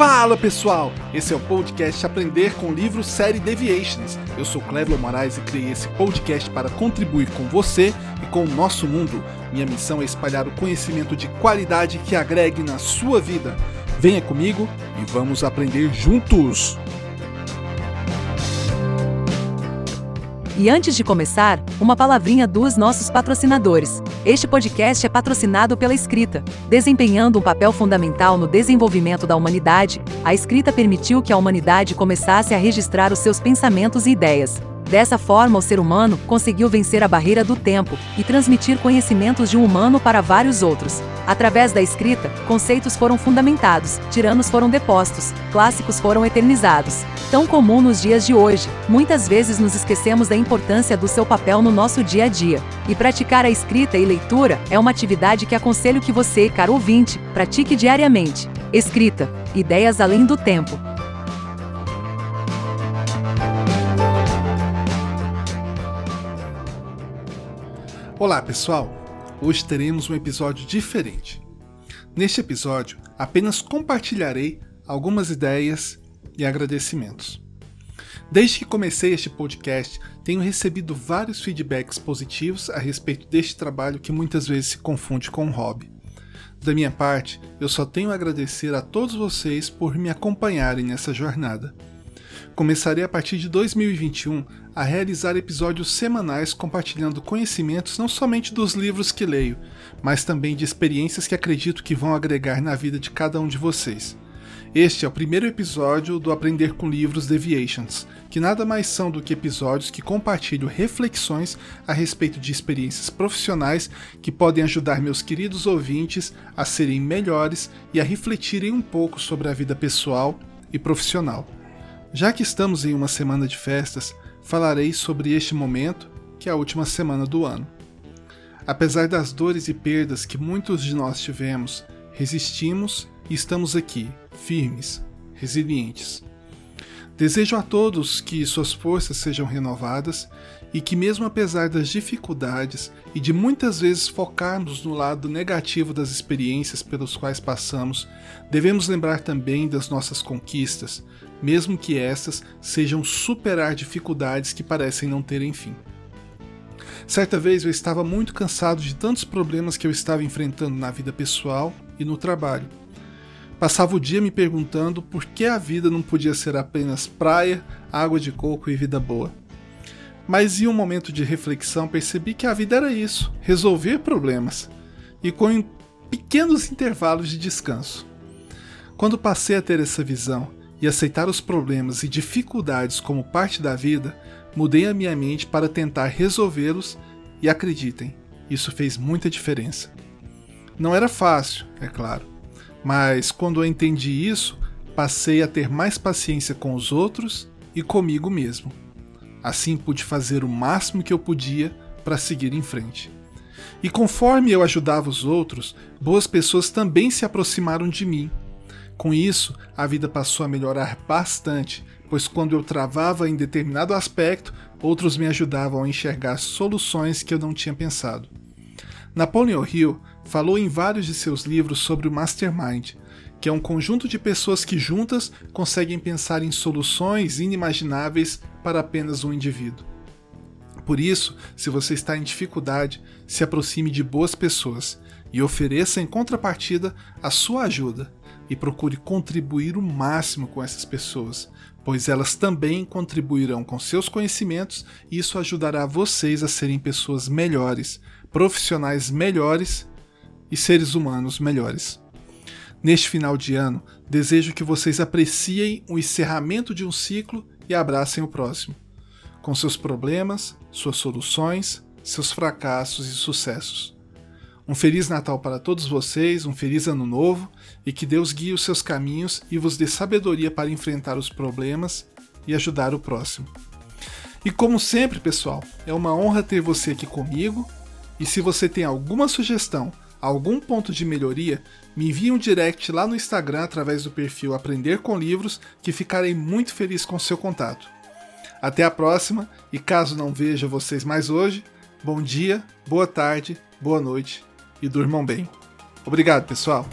Fala pessoal, esse é o podcast Aprender com o livro série Deviations. Eu sou Cleber Moraes e criei esse podcast para contribuir com você e com o nosso mundo. Minha missão é espalhar o conhecimento de qualidade que agregue na sua vida. Venha comigo e vamos aprender juntos! E antes de começar, uma palavrinha dos nossos patrocinadores. Este podcast é patrocinado pela escrita. Desempenhando um papel fundamental no desenvolvimento da humanidade, a escrita permitiu que a humanidade começasse a registrar os seus pensamentos e ideias. Dessa forma, o ser humano conseguiu vencer a barreira do tempo e transmitir conhecimentos de um humano para vários outros. Através da escrita, conceitos foram fundamentados, tiranos foram depostos, clássicos foram eternizados. Tão comum nos dias de hoje, muitas vezes nos esquecemos da importância do seu papel no nosso dia a dia. E praticar a escrita e leitura é uma atividade que aconselho que você, caro ouvinte, pratique diariamente. Escrita: Ideias além do tempo. Olá pessoal, hoje teremos um episódio diferente. Neste episódio, apenas compartilharei algumas ideias e agradecimentos. Desde que comecei este podcast, tenho recebido vários feedbacks positivos a respeito deste trabalho que muitas vezes se confunde com um hobby. Da minha parte, eu só tenho a agradecer a todos vocês por me acompanharem nessa jornada. Começarei a partir de 2021 a realizar episódios semanais compartilhando conhecimentos não somente dos livros que leio, mas também de experiências que acredito que vão agregar na vida de cada um de vocês. Este é o primeiro episódio do Aprender com Livros Deviations, que nada mais são do que episódios que compartilham reflexões a respeito de experiências profissionais que podem ajudar meus queridos ouvintes a serem melhores e a refletirem um pouco sobre a vida pessoal e profissional. Já que estamos em uma semana de festas, falarei sobre este momento, que é a última semana do ano. Apesar das dores e perdas que muitos de nós tivemos, resistimos e estamos aqui, firmes, resilientes. Desejo a todos que suas forças sejam renovadas e que, mesmo apesar das dificuldades e de muitas vezes focarmos no lado negativo das experiências pelos quais passamos, devemos lembrar também das nossas conquistas, mesmo que estas sejam superar dificuldades que parecem não terem fim. Certa vez eu estava muito cansado de tantos problemas que eu estava enfrentando na vida pessoal e no trabalho. Passava o dia me perguntando por que a vida não podia ser apenas praia, água de coco e vida boa. Mas em um momento de reflexão percebi que a vida era isso: resolver problemas, e com pequenos intervalos de descanso. Quando passei a ter essa visão e aceitar os problemas e dificuldades como parte da vida, mudei a minha mente para tentar resolvê-los e acreditem, isso fez muita diferença. Não era fácil, é claro, mas quando eu entendi isso, passei a ter mais paciência com os outros e comigo mesmo. Assim pude fazer o máximo que eu podia para seguir em frente. E conforme eu ajudava os outros, boas pessoas também se aproximaram de mim com isso, a vida passou a melhorar bastante, pois quando eu travava em determinado aspecto, outros me ajudavam a enxergar soluções que eu não tinha pensado. Napoleon Hill falou em vários de seus livros sobre o Mastermind, que é um conjunto de pessoas que juntas conseguem pensar em soluções inimagináveis para apenas um indivíduo. Por isso, se você está em dificuldade, se aproxime de boas pessoas e ofereça em contrapartida a sua ajuda e procure contribuir o máximo com essas pessoas, pois elas também contribuirão com seus conhecimentos e isso ajudará vocês a serem pessoas melhores, profissionais melhores e seres humanos melhores. Neste final de ano, desejo que vocês apreciem o encerramento de um ciclo e abracem o próximo, com seus problemas, suas soluções, seus fracassos e sucessos. Um Feliz Natal para todos vocês, um Feliz Ano Novo e que Deus guie os seus caminhos e vos dê sabedoria para enfrentar os problemas e ajudar o próximo. E como sempre, pessoal, é uma honra ter você aqui comigo. E se você tem alguma sugestão, algum ponto de melhoria, me envie um direct lá no Instagram através do perfil Aprender com Livros, que ficarei muito feliz com seu contato. Até a próxima, e caso não veja vocês mais hoje, bom dia, boa tarde, boa noite e durmam bem. Obrigado, pessoal!